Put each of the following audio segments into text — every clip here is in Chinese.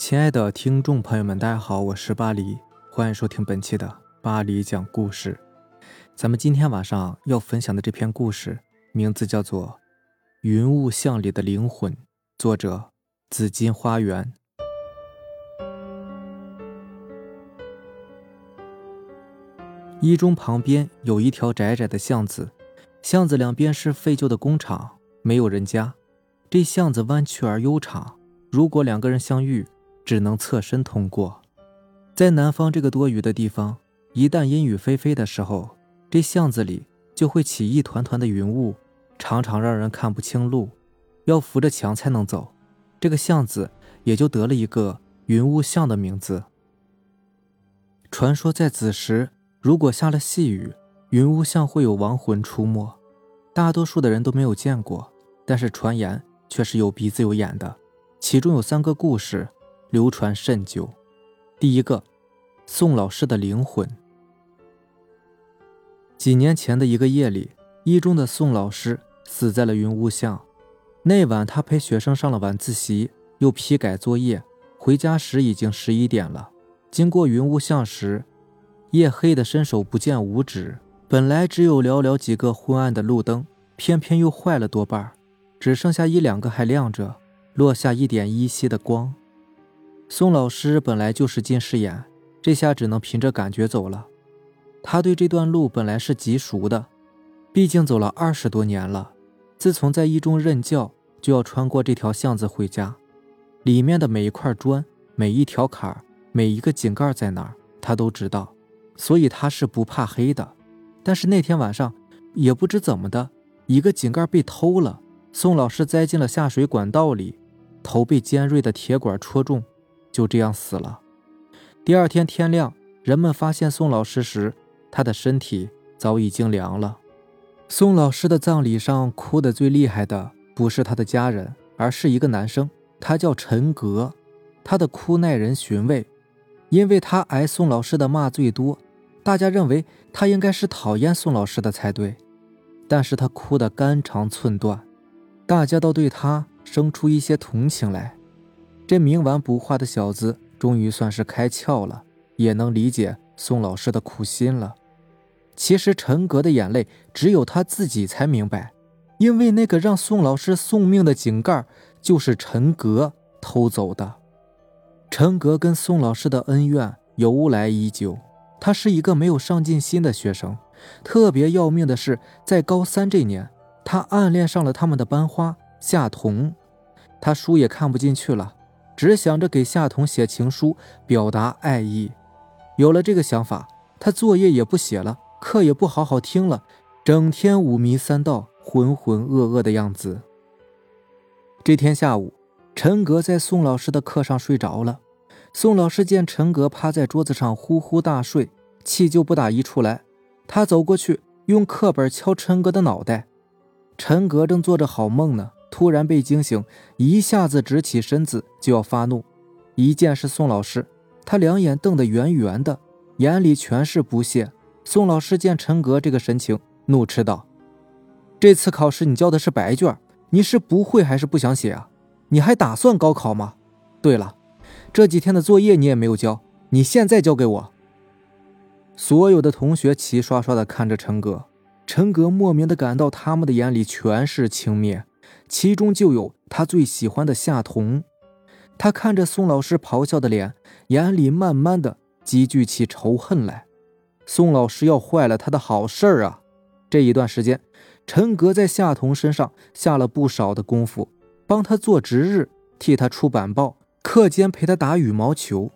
亲爱的听众朋友们，大家好，我是巴黎，欢迎收听本期的巴黎讲故事。咱们今天晚上要分享的这篇故事，名字叫做《云雾巷里的灵魂》，作者紫金花园。一中旁边有一条窄窄的巷子，巷子两边是废旧的工厂，没有人家。这巷子弯曲而悠长，如果两个人相遇，只能侧身通过。在南方这个多雨的地方，一旦阴雨霏霏的时候，这巷子里就会起一团团的云雾，常常让人看不清路，要扶着墙才能走。这个巷子也就得了一个“云雾巷”的名字。传说在子时。如果下了细雨，云雾巷会有亡魂出没，大多数的人都没有见过，但是传言却是有鼻子有眼的。其中有三个故事流传甚久。第一个，宋老师的灵魂。几年前的一个夜里，一中的宋老师死在了云雾巷。那晚，他陪学生上了晚自习，又批改作业，回家时已经十一点了。经过云雾巷时，夜黑的伸手不见五指，本来只有寥寥几个昏暗的路灯，偏偏又坏了多半，只剩下一两个还亮着，落下一点依稀的光。宋老师本来就是近视眼，这下只能凭着感觉走了。他对这段路本来是极熟的，毕竟走了二十多年了。自从在一中任教，就要穿过这条巷子回家，里面的每一块砖、每一条坎、每一个井盖在哪儿，他都知道。所以他是不怕黑的，但是那天晚上也不知怎么的，一个井盖被偷了，宋老师栽进了下水管道里，头被尖锐的铁管戳中，就这样死了。第二天天亮，人们发现宋老师时，他的身体早已经凉了。宋老师的葬礼上哭得最厉害的不是他的家人，而是一个男生，他叫陈格，他的哭耐人寻味，因为他挨宋老师的骂最多。大家认为他应该是讨厌宋老师的才对，但是他哭得肝肠寸断，大家都对他生出一些同情来。这冥顽不化的小子终于算是开窍了，也能理解宋老师的苦心了。其实陈格的眼泪只有他自己才明白，因为那个让宋老师送命的井盖就是陈格偷走的。陈格跟宋老师的恩怨由来已久。他是一个没有上进心的学生，特别要命的是，在高三这年，他暗恋上了他们的班花夏彤。他书也看不进去了，只想着给夏彤写情书，表达爱意。有了这个想法，他作业也不写了，课也不好好听了，整天五迷三道、浑浑噩噩的样子。这天下午，陈格在宋老师的课上睡着了。宋老师见陈格趴在桌子上呼呼大睡，气就不打一处来。他走过去，用课本敲陈格的脑袋。陈格正做着好梦呢，突然被惊醒，一下子直起身子就要发怒。一见是宋老师，他两眼瞪得圆圆的，眼里全是不屑。宋老师见陈格这个神情，怒斥道：“这次考试你交的是白卷，你是不会还是不想写啊？你还打算高考吗？对了。”这几天的作业你也没有交，你现在交给我。所有的同学齐刷刷的看着陈格，陈格莫名的感到他们的眼里全是轻蔑，其中就有他最喜欢的夏彤。他看着宋老师咆哮的脸，眼里慢慢的积聚起仇恨来。宋老师要坏了他的好事儿啊！这一段时间，陈格在夏彤身上下了不少的功夫，帮他做值日，替他出板报。课间陪他打羽毛球，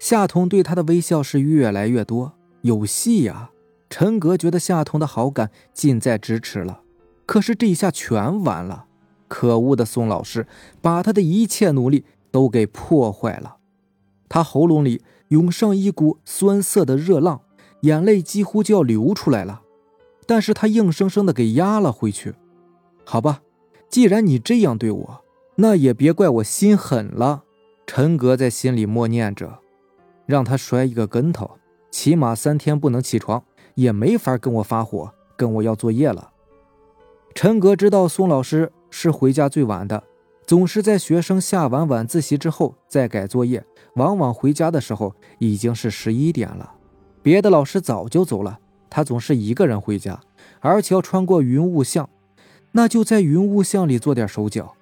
夏彤对他的微笑是越来越多，有戏呀！陈格觉得夏彤的好感近在咫尺了，可是这一下全完了。可恶的宋老师把他的一切努力都给破坏了，他喉咙里涌上一股酸涩的热浪，眼泪几乎就要流出来了，但是他硬生生的给压了回去。好吧，既然你这样对我，那也别怪我心狠了。陈格在心里默念着：“让他摔一个跟头，起码三天不能起床，也没法跟我发火，跟我要作业了。”陈格知道宋老师是回家最晚的，总是在学生下完晚自习之后再改作业，往往回家的时候已经是十一点了。别的老师早就走了，他总是一个人回家，而且要穿过云雾巷，那就在云雾巷里做点手脚。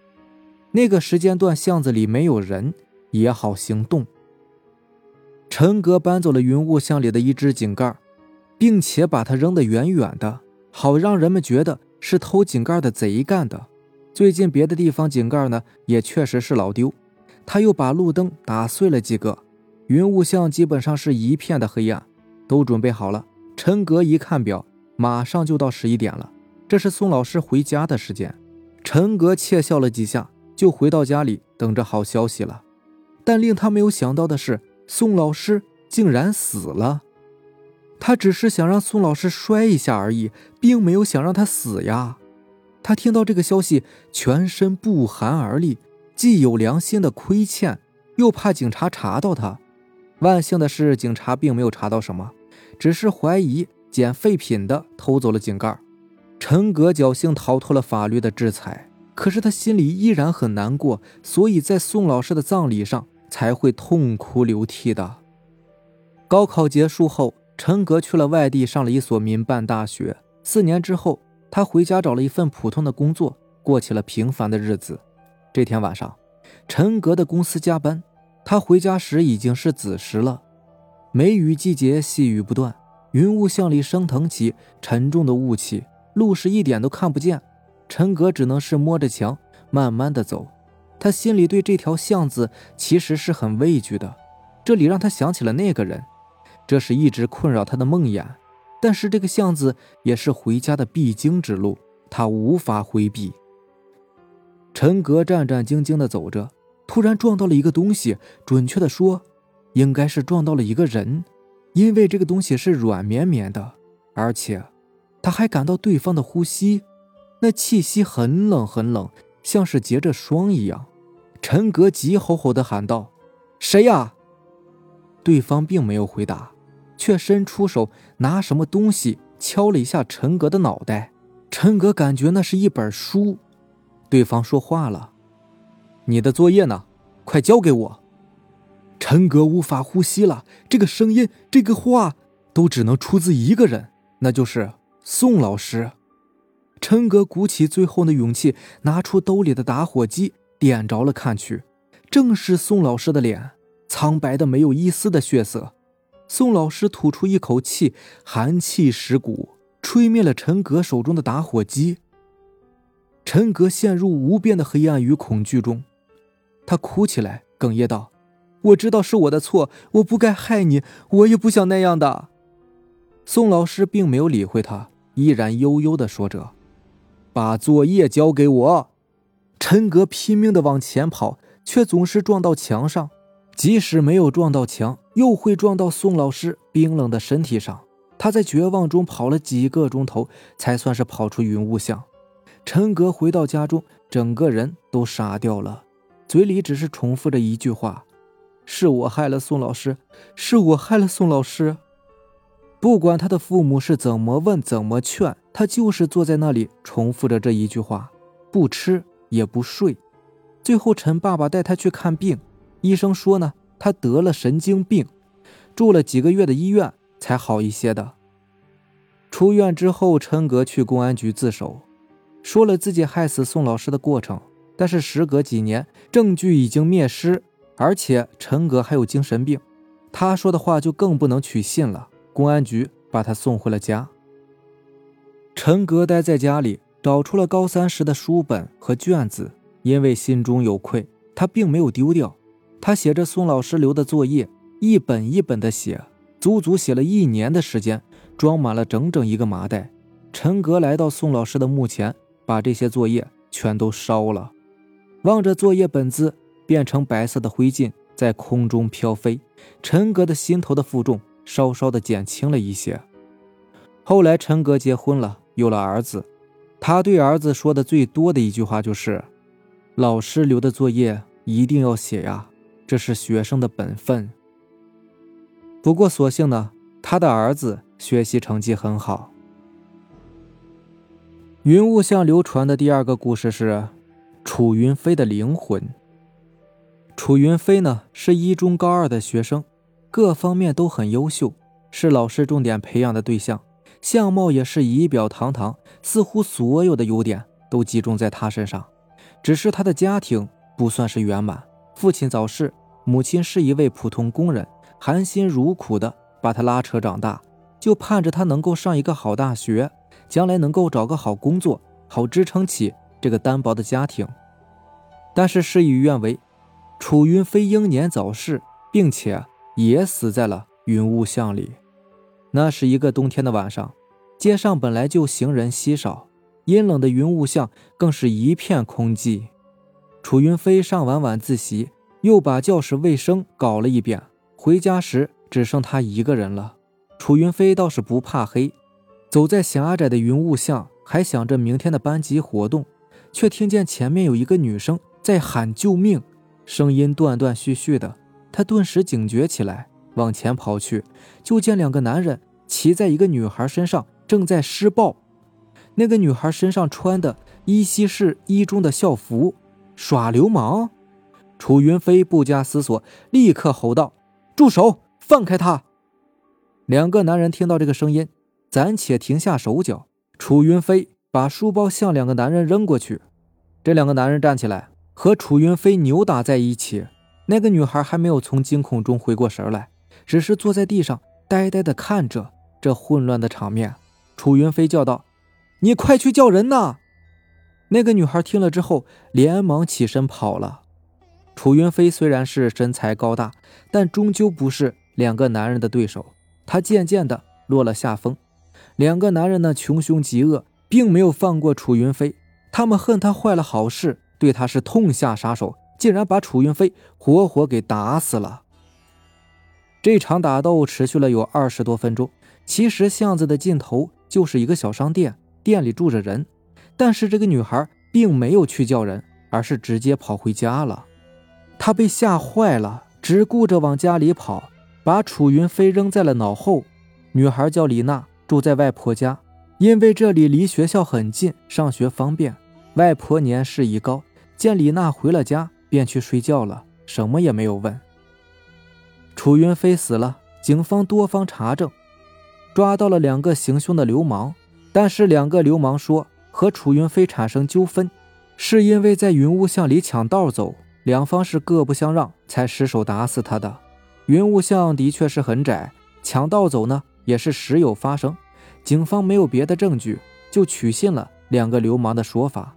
那个时间段巷子里没有人，也好行动。陈格搬走了云雾巷里的一只井盖，并且把它扔得远远的，好让人们觉得是偷井盖的贼干的。最近别的地方井盖呢，也确实是老丢。他又把路灯打碎了几个，云雾巷基本上是一片的黑暗。都准备好了，陈格一看表，马上就到十一点了，这是宋老师回家的时间。陈格窃笑了几下，就回到家里等着好消息了。但令他没有想到的是。宋老师竟然死了，他只是想让宋老师摔一下而已，并没有想让他死呀。他听到这个消息，全身不寒而栗，既有良心的亏欠，又怕警察查到他。万幸的是，警察并没有查到什么，只是怀疑捡废品的偷走了井盖。陈格侥幸逃脱了法律的制裁，可是他心里依然很难过，所以在宋老师的葬礼上。才会痛哭流涕的。高考结束后，陈格去了外地，上了一所民办大学。四年之后，他回家找了一份普通的工作，过起了平凡的日子。这天晚上，陈格的公司加班，他回家时已经是子时了。梅雨季节，细雨不断，云雾巷里升腾起沉重的雾气，路是一点都看不见。陈格只能是摸着墙，慢慢的走。他心里对这条巷子其实是很畏惧的，这里让他想起了那个人，这是一直困扰他的梦魇。但是这个巷子也是回家的必经之路，他无法回避。陈格战战兢兢地走着，突然撞到了一个东西，准确的说，应该是撞到了一个人，因为这个东西是软绵绵的，而且他还感到对方的呼吸，那气息很冷很冷。像是结着霜一样，陈格急吼吼地喊道：“谁呀？”对方并没有回答，却伸出手拿什么东西敲了一下陈格的脑袋。陈格感觉那是一本书。对方说话了：“你的作业呢？快交给我。”陈格无法呼吸了，这个声音，这个话，都只能出自一个人，那就是宋老师。陈格鼓起最后的勇气，拿出兜里的打火机，点着了，看去，正是宋老师的脸，苍白的没有一丝的血色。宋老师吐出一口气，寒气蚀骨，吹灭了陈格手中的打火机。陈格陷入无边的黑暗与恐惧中，他哭起来，哽咽道：“我知道是我的错，我不该害你，我也不想那样的。”宋老师并没有理会他，依然悠悠地说着。把作业交给我。陈格拼命的往前跑，却总是撞到墙上。即使没有撞到墙，又会撞到宋老师冰冷的身体上。他在绝望中跑了几个钟头，才算是跑出云雾巷。陈格回到家中，整个人都傻掉了，嘴里只是重复着一句话：“是我害了宋老师，是我害了宋老师。”不管他的父母是怎么问、怎么劝。他就是坐在那里重复着这一句话，不吃也不睡。最后，陈爸爸带他去看病，医生说呢，他得了神经病，住了几个月的医院才好一些的。出院之后，陈格去公安局自首，说了自己害死宋老师的过程。但是时隔几年，证据已经灭失，而且陈格还有精神病，他说的话就更不能取信了。公安局把他送回了家。陈格待在家里，找出了高三时的书本和卷子，因为心中有愧，他并没有丢掉。他写着宋老师留的作业，一本一本的写，足足写了一年的时间，装满了整整一个麻袋。陈格来到宋老师的墓前，把这些作业全都烧了。望着作业本子变成白色的灰烬在空中飘飞，陈格的心头的负重稍稍的减轻了一些。后来，陈格结婚了。有了儿子，他对儿子说的最多的一句话就是：“老师留的作业一定要写呀，这是学生的本分。”不过，所幸呢，他的儿子学习成绩很好。云雾巷流传的第二个故事是：楚云飞的灵魂。楚云飞呢，是一中高二的学生，各方面都很优秀，是老师重点培养的对象。相貌也是仪表堂堂，似乎所有的优点都集中在他身上。只是他的家庭不算是圆满，父亲早逝，母亲是一位普通工人，含辛茹苦的把他拉扯长大，就盼着他能够上一个好大学，将来能够找个好工作，好支撑起这个单薄的家庭。但是事与愿违。楚云飞英年早逝，并且也死在了云雾巷里。那是一个冬天的晚上，街上本来就行人稀少，阴冷的云雾巷更是一片空寂。楚云飞上完晚自习，又把教室卫生搞了一遍，回家时只剩他一个人了。楚云飞倒是不怕黑，走在狭窄的云雾巷，还想着明天的班级活动，却听见前面有一个女生在喊救命。声音断断续续的，他顿时警觉起来，往前跑去，就见两个男人骑在一个女孩身上，正在施暴。那个女孩身上穿的依稀是一中的校服，耍流氓！楚云飞不加思索，立刻吼道：“住手！放开他！”两个男人听到这个声音，暂且停下手脚。楚云飞把书包向两个男人扔过去，这两个男人站起来。和楚云飞扭打在一起，那个女孩还没有从惊恐中回过神来，只是坐在地上呆呆地看着这混乱的场面。楚云飞叫道：“你快去叫人呐！”那个女孩听了之后，连忙起身跑了。楚云飞虽然是身材高大，但终究不是两个男人的对手，他渐渐的落了下风。两个男人呢，穷凶极恶，并没有放过楚云飞，他们恨他坏了好事。对他是痛下杀手，竟然把楚云飞活活给打死了。这场打斗持续了有二十多分钟。其实巷子的尽头就是一个小商店，店里住着人，但是这个女孩并没有去叫人，而是直接跑回家了。她被吓坏了，只顾着往家里跑，把楚云飞扔在了脑后。女孩叫李娜，住在外婆家，因为这里离学校很近，上学方便。外婆年事已高，见李娜回了家，便去睡觉了，什么也没有问。楚云飞死了，警方多方查证，抓到了两个行凶的流氓，但是两个流氓说和楚云飞产生纠纷，是因为在云雾巷里抢道走，两方是各不相让，才失手打死他的。云雾巷的确是很窄，抢道走呢也是时有发生，警方没有别的证据，就取信了两个流氓的说法。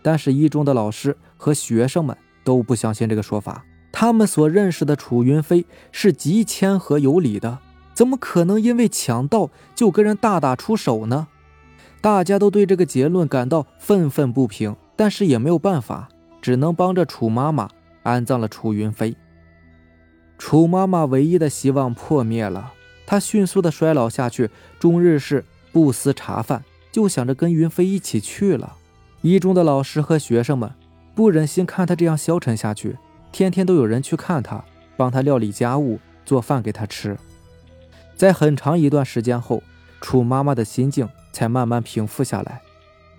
但是，一中的老师和学生们都不相信这个说法。他们所认识的楚云飞是极谦和有礼的，怎么可能因为抢道就跟人大打出手呢？大家都对这个结论感到愤愤不平，但是也没有办法，只能帮着楚妈妈安葬了楚云飞。楚妈妈唯一的希望破灭了，她迅速的衰老下去，终日是不思茶饭，就想着跟云飞一起去了。一中的老师和学生们不忍心看他这样消沉下去，天天都有人去看他，帮他料理家务，做饭给他吃。在很长一段时间后，楚妈妈的心境才慢慢平复下来。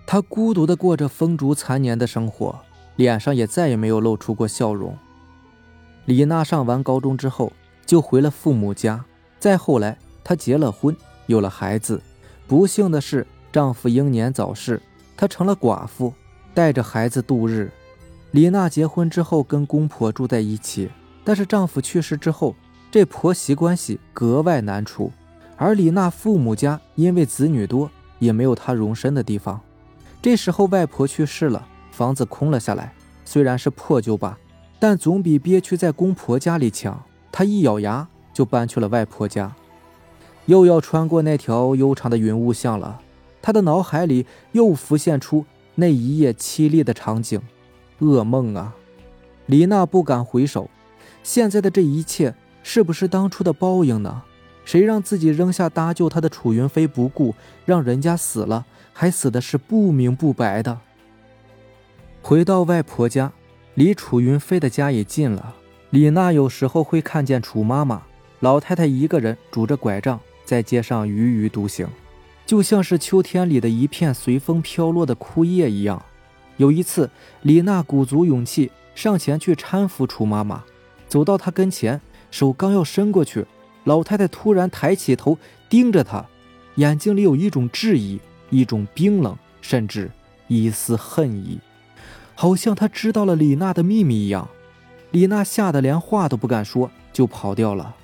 她孤独地过着风烛残年的生活，脸上也再也没有露出过笑容。李娜上完高中之后，就回了父母家。再后来，她结了婚，有了孩子。不幸的是，丈夫英年早逝。她成了寡妇，带着孩子度日。李娜结婚之后跟公婆住在一起，但是丈夫去世之后，这婆媳关系格外难处。而李娜父母家因为子女多，也没有她容身的地方。这时候外婆去世了，房子空了下来，虽然是破旧吧，但总比憋屈在公婆家里强。她一咬牙就搬去了外婆家，又要穿过那条悠长的云雾巷了。他的脑海里又浮现出那一夜凄厉的场景，噩梦啊！李娜不敢回首，现在的这一切是不是当初的报应呢？谁让自己扔下搭救他的楚云飞不顾，让人家死了，还死的是不明不白的？回到外婆家，离楚云飞的家也近了。李娜有时候会看见楚妈妈老太太一个人拄着拐杖在街上踽踽独行。就像是秋天里的一片随风飘落的枯叶一样，有一次，李娜鼓足勇气上前去搀扶楚妈妈，走到她跟前，手刚要伸过去，老太太突然抬起头盯着他，眼睛里有一种质疑，一种冰冷，甚至一丝恨意，好像她知道了李娜的秘密一样。李娜吓得连话都不敢说，就跑掉了。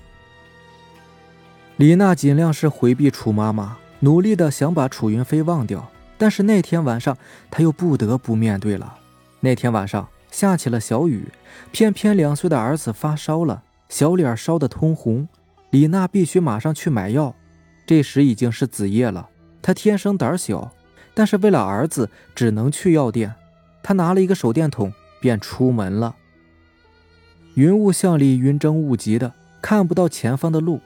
李娜尽量是回避楚妈妈，努力的想把楚云飞忘掉。但是那天晚上，她又不得不面对了。那天晚上下起了小雨，偏偏两岁的儿子发烧了，小脸烧得通红。李娜必须马上去买药。这时已经是子夜了，她天生胆小，但是为了儿子，只能去药店。她拿了一个手电筒，便出门了。云雾巷里云蒸雾集的，看不到前方的路。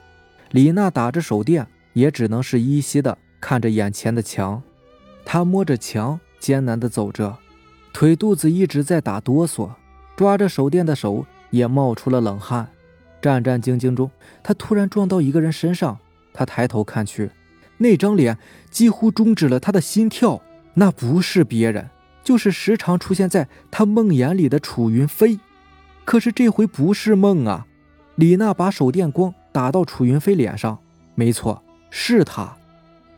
李娜打着手电，也只能是依稀的看着眼前的墙。她摸着墙，艰难的走着，腿肚子一直在打哆嗦，抓着手电的手也冒出了冷汗。战战兢兢中，他突然撞到一个人身上。他抬头看去，那张脸几乎终止了他的心跳。那不是别人，就是时常出现在他梦魇里的楚云飞。可是这回不是梦啊！李娜把手电光。打到楚云飞脸上，没错，是他。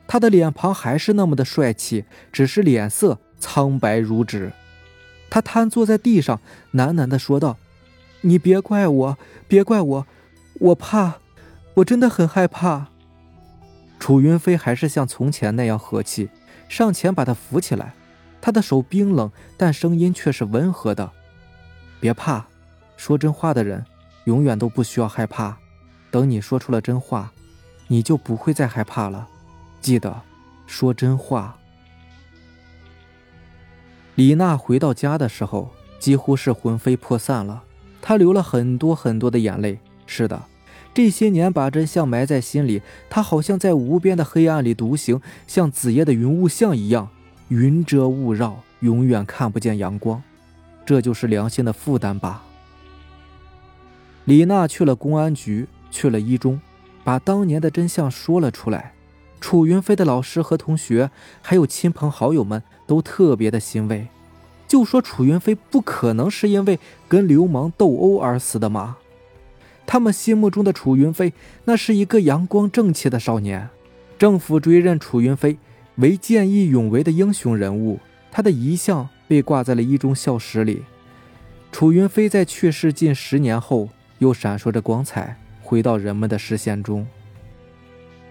他的脸庞还是那么的帅气，只是脸色苍白如纸。他瘫坐在地上，喃喃地说道：“你别怪我，别怪我，我怕，我真的很害怕。”楚云飞还是像从前那样和气，上前把他扶起来。他的手冰冷，但声音却是温和的：“别怕，说真话的人永远都不需要害怕。”等你说出了真话，你就不会再害怕了。记得说真话。李娜回到家的时候，几乎是魂飞魄散了。他流了很多很多的眼泪。是的，这些年把真相埋在心里，他好像在无边的黑暗里独行，像子夜的云雾巷一样，云遮雾绕，永远看不见阳光。这就是良心的负担吧。李娜去了公安局。去了一中，把当年的真相说了出来。楚云飞的老师和同学，还有亲朋好友们都特别的欣慰，就说楚云飞不可能是因为跟流氓斗殴而死的吗？他们心目中的楚云飞，那是一个阳光正气的少年。政府追认楚云飞为见义勇为的英雄人物，他的遗像被挂在了一中校史里。楚云飞在去世近十年后，又闪烁着光彩。回到人们的视线中。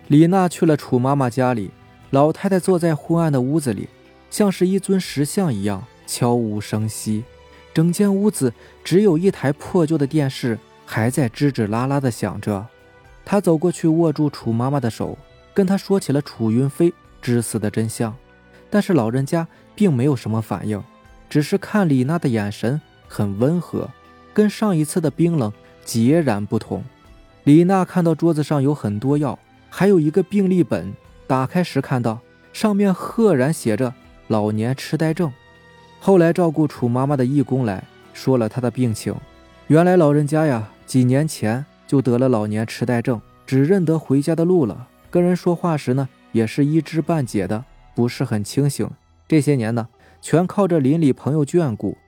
李娜去了楚妈妈家里，老太太坐在昏暗的屋子里，像是一尊石像一样悄无声息。整间屋子只有一台破旧的电视还在吱吱啦啦地响着。他走过去握住楚妈妈的手，跟她说起了楚云飞之死的真相。但是老人家并没有什么反应，只是看李娜的眼神很温和，跟上一次的冰冷截然不同。李娜看到桌子上有很多药，还有一个病历本。打开时看到上面赫然写着“老年痴呆症”。后来照顾楚妈妈的义工来说了她的病情，原来老人家呀几年前就得了老年痴呆症，只认得回家的路了。跟人说话时呢也是一知半解的，不是很清醒。这些年呢全靠着邻里朋友眷顾。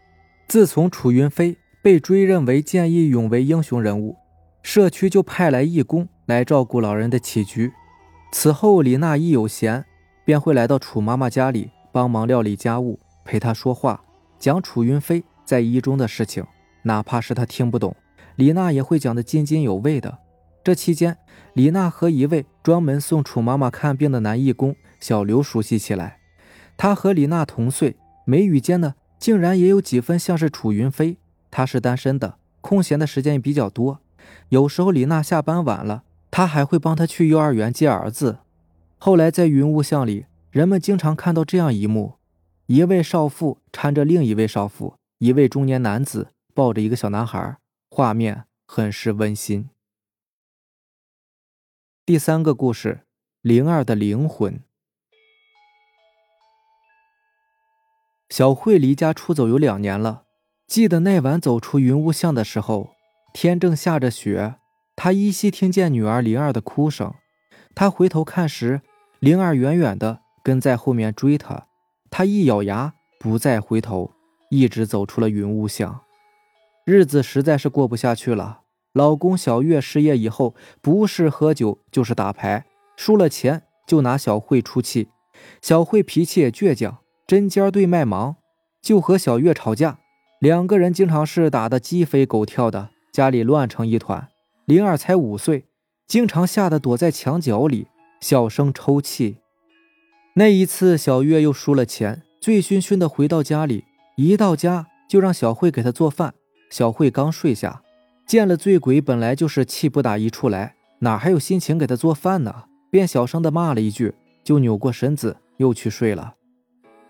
自从楚云飞被追认为见义勇为英雄人物。社区就派来义工来照顾老人的起居。此后，李娜一有闲，便会来到楚妈妈家里帮忙料理家务，陪他说话，讲楚云飞在一中的事情。哪怕是他听不懂，李娜也会讲得津津有味的。这期间，李娜和一位专门送楚妈妈看病的男义工小刘熟悉起来。他和李娜同岁，眉宇间呢，竟然也有几分像是楚云飞。他是单身的，空闲的时间也比较多。有时候李娜下班晚了，他还会帮她去幼儿园接儿子。后来在云雾巷里，人们经常看到这样一幕：一位少妇搀着另一位少妇，一位中年男子抱着一个小男孩，画面很是温馨。第三个故事：灵儿的灵魂。小慧离家出走有两年了，记得那晚走出云雾巷的时候。天正下着雪，她依稀听见女儿灵儿的哭声。她回头看时，灵儿远远的跟在后面追她。他一咬牙，不再回头，一直走出了云雾巷。日子实在是过不下去了。老公小月失业以后，不是喝酒就是打牌，输了钱就拿小慧出气。小慧脾气也倔强，针尖对麦芒，就和小月吵架。两个人经常是打得鸡飞狗跳的，家里乱成一团。灵儿才五岁，经常吓得躲在墙角里，小声抽泣。那一次，小月又输了钱，醉醺醺的回到家里，一到家就让小慧给她做饭。小慧刚睡下，见了醉鬼，本来就是气不打一处来，哪还有心情给他做饭呢？便小声的骂了一句，就扭过身子又去睡了。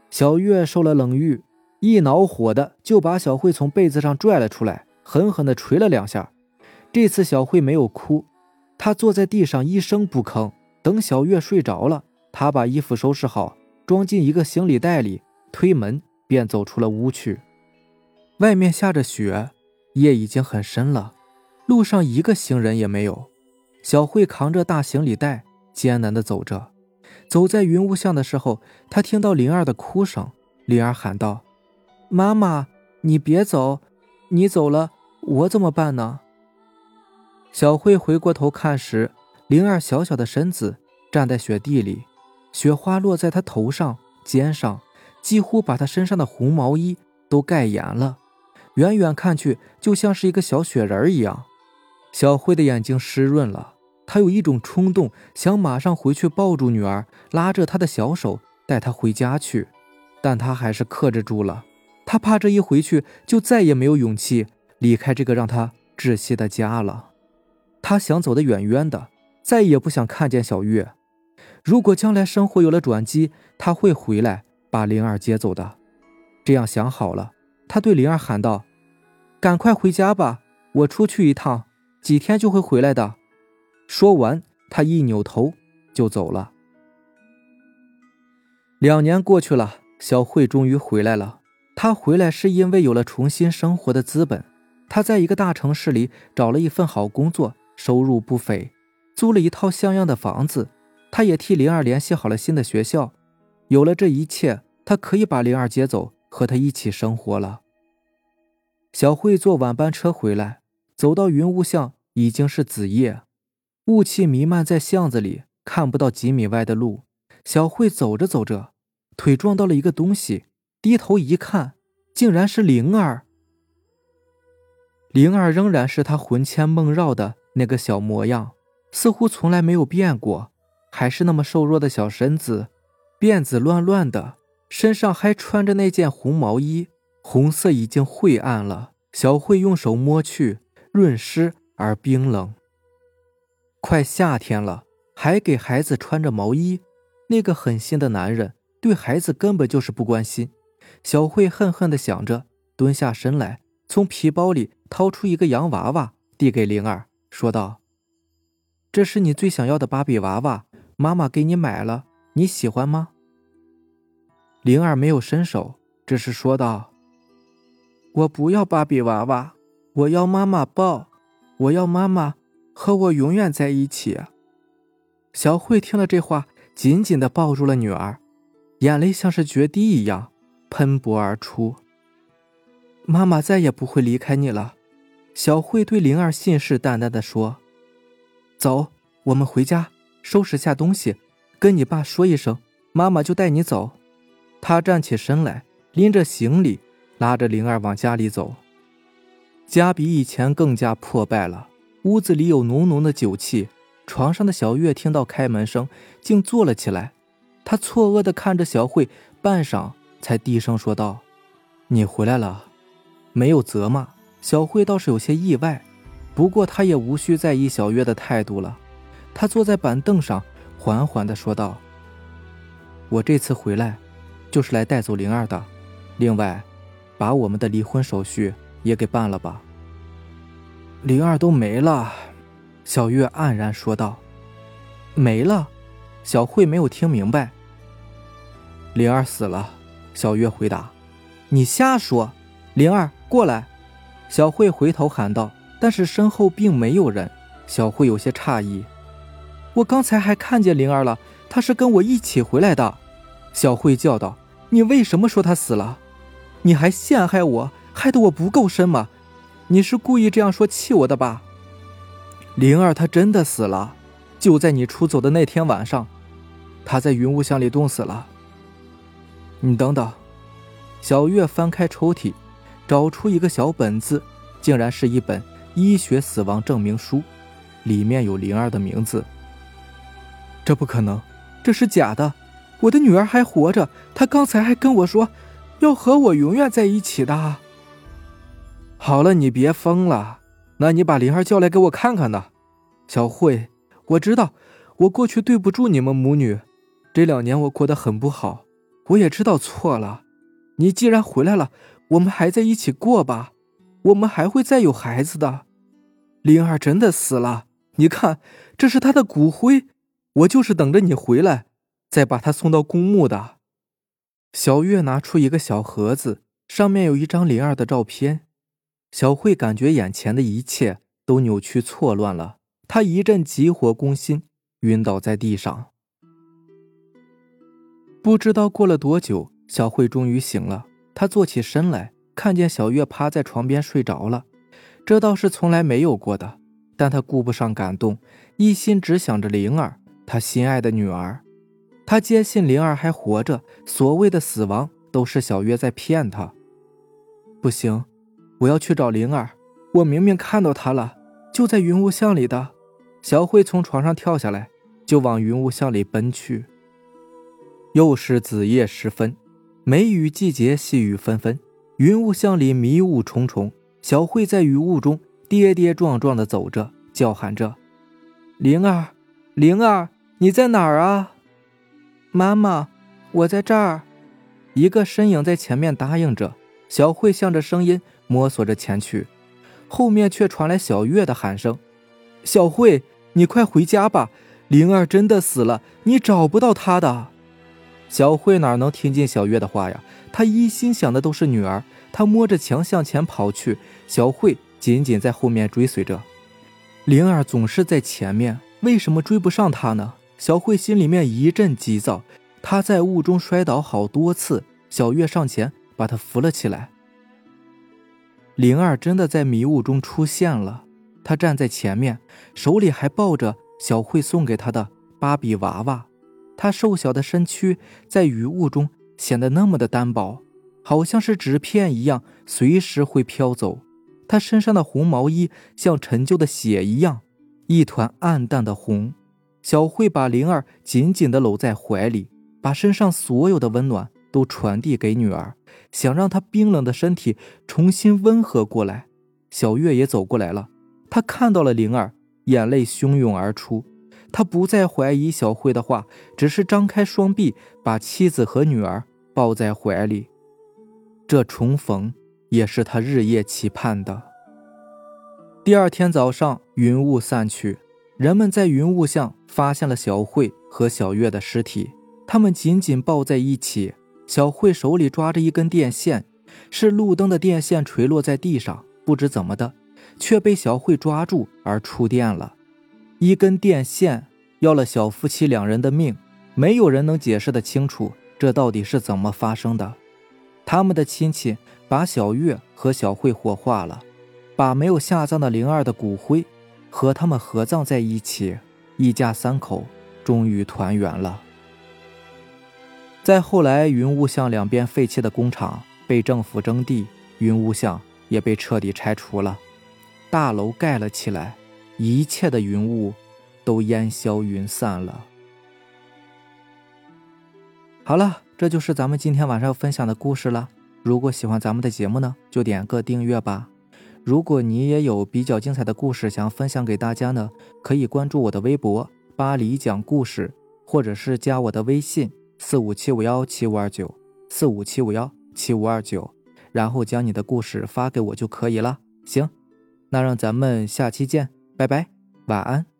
小月受了冷遇，一恼火的就把小慧从被子上拽了出来，狠狠的捶了两下。这次小慧没有哭，她坐在地上一声不吭。等小月睡着了，他把衣服收拾好，装进一个行李袋里，推门便走出了屋去。外面下着雪，夜已经很深了，路上一个行人也没有。小慧扛着大行李袋，艰难地走着。走在云雾巷的时候，她听到灵儿的哭声。灵儿喊道：“妈妈，你别走，你走了，我怎么办呢？”小慧回过头看时，灵儿小小的身子站在雪地里，雪花落在她头上、肩上，几乎把她身上的红毛衣都盖严了。远远看去，就像是一个小雪人一样。小慧的眼睛湿润了，她有一种冲动，想马上回去抱住女儿，拉着她的小手带她回家去。但她还是克制住了，她怕这一回去就再也没有勇气离开这个让她窒息的家了。她想走得远远的，再也不想看见小月。如果将来生活有了转机，他会回来把灵儿接走的。这样想好了，他对灵儿喊道。赶快回家吧，我出去一趟，几天就会回来的。说完，他一扭头就走了。两年过去了，小慧终于回来了。她回来是因为有了重新生活的资本。她在一个大城市里找了一份好工作，收入不菲，租了一套像样的房子。他也替灵儿联系好了新的学校。有了这一切，他可以把灵儿接走，和她一起生活了。小慧坐晚班车回来，走到云雾巷，已经是子夜，雾气弥漫在巷子里，看不到几米外的路。小慧走着走着，腿撞到了一个东西，低头一看，竟然是灵儿。灵儿仍然是她魂牵梦绕的那个小模样，似乎从来没有变过，还是那么瘦弱的小身子，辫子乱乱的，身上还穿着那件红毛衣。红色已经晦暗了，小慧用手摸去，润湿而冰冷。快夏天了，还给孩子穿着毛衣，那个狠心的男人对孩子根本就是不关心。小慧恨恨地想着，蹲下身来，从皮包里掏出一个洋娃娃，递给灵儿，说道：“这是你最想要的芭比娃娃，妈妈给你买了，你喜欢吗？”灵儿没有伸手，只是说道。我不要芭比娃娃，我要妈妈抱，我要妈妈和我永远在一起。小慧听了这话，紧紧地抱住了女儿，眼泪像是决堤一样喷薄而出。妈妈再也不会离开你了，小慧对灵儿信誓旦旦地说：“走，我们回家，收拾下东西，跟你爸说一声，妈妈就带你走。”他站起身来，拎着行李。拉着灵儿往家里走，家比以前更加破败了。屋子里有浓浓的酒气。床上的小月听到开门声，竟坐了起来。她错愕地看着小慧，半晌才低声说道：“你回来了。”没有责骂小慧，倒是有些意外。不过她也无需在意小月的态度了。他坐在板凳上，缓缓地说道：“我这次回来，就是来带走灵儿的。另外。”把我们的离婚手续也给办了吧。灵儿都没了，小月黯然说道。没了，小慧没有听明白。灵儿死了，小月回答。你瞎说！灵儿过来，小慧回头喊道。但是身后并没有人，小慧有些诧异。我刚才还看见灵儿了，她是跟我一起回来的。小慧叫道。你为什么说她死了？你还陷害我，害得我不够深吗？你是故意这样说气我的吧？灵儿她真的死了，就在你出走的那天晚上，她在云雾巷里冻死了。你等等，小月翻开抽屉，找出一个小本子，竟然是一本医学死亡证明书，里面有灵儿的名字。这不可能，这是假的。我的女儿还活着，她刚才还跟我说，要和我永远在一起的。好了，你别疯了，那你把灵儿叫来给我看看呢。小慧，我知道我过去对不住你们母女，这两年我过得很不好，我也知道错了。你既然回来了，我们还在一起过吧，我们还会再有孩子的。灵儿真的死了，你看，这是她的骨灰，我就是等着你回来。再把他送到公墓的。小月拿出一个小盒子，上面有一张灵儿的照片。小慧感觉眼前的一切都扭曲错乱了，她一阵急火攻心，晕倒在地上。不知道过了多久，小慧终于醒了。她坐起身来，看见小月趴在床边睡着了，这倒是从来没有过的。但她顾不上感动，一心只想着灵儿，他心爱的女儿。他坚信灵儿还活着，所谓的死亡都是小月在骗他。不行，我要去找灵儿。我明明看到她了，就在云雾巷里的。小慧从床上跳下来，就往云雾巷里奔去。又是子夜时分，梅雨季节，细雨纷纷，云雾巷里迷雾重重。小慧在雨雾中跌跌撞撞地走着，叫喊着：“灵儿，灵儿，你在哪儿啊？”妈妈，我在这儿。一个身影在前面答应着。小慧向着声音摸索着前去，后面却传来小月的喊声：“小慧，你快回家吧，灵儿真的死了，你找不到她的。”小慧哪能听进小月的话呀？她一心想的都是女儿。她摸着墙向前跑去，小慧紧紧在后面追随着。灵儿总是在前面，为什么追不上她呢？小慧心里面一阵急躁，她在雾中摔倒好多次。小月上前把她扶了起来。灵儿真的在迷雾中出现了，她站在前面，手里还抱着小慧送给她的芭比娃娃。她瘦小的身躯在雨雾中显得那么的单薄，好像是纸片一样，随时会飘走。她身上的红毛衣像陈旧的血一样，一团暗淡的红。小慧把灵儿紧紧地搂在怀里，把身上所有的温暖都传递给女儿，想让她冰冷的身体重新温和过来。小月也走过来了，她看到了灵儿，眼泪汹涌而出。她不再怀疑小慧的话，只是张开双臂，把妻子和女儿抱在怀里。这重逢也是他日夜期盼的。第二天早上，云雾散去。人们在云雾巷发现了小慧和小月的尸体，他们紧紧抱在一起。小慧手里抓着一根电线，是路灯的电线垂落在地上，不知怎么的，却被小慧抓住而触电了。一根电线要了小夫妻两人的命，没有人能解释得清楚这到底是怎么发生的。他们的亲戚把小月和小慧火化了，把没有下葬的灵儿的骨灰。和他们合葬在一起，一家三口终于团圆了。再后来，云雾巷两边废弃的工厂被政府征地，云雾巷也被彻底拆除了，大楼盖了起来，一切的云雾都烟消云散了。好了，这就是咱们今天晚上要分享的故事了。如果喜欢咱们的节目呢，就点个订阅吧。如果你也有比较精彩的故事想分享给大家呢，可以关注我的微博“巴黎讲故事”，或者是加我的微信四五七五幺七五二九四五七五幺七五二九，然后将你的故事发给我就可以了。行，那让咱们下期见，拜拜，晚安。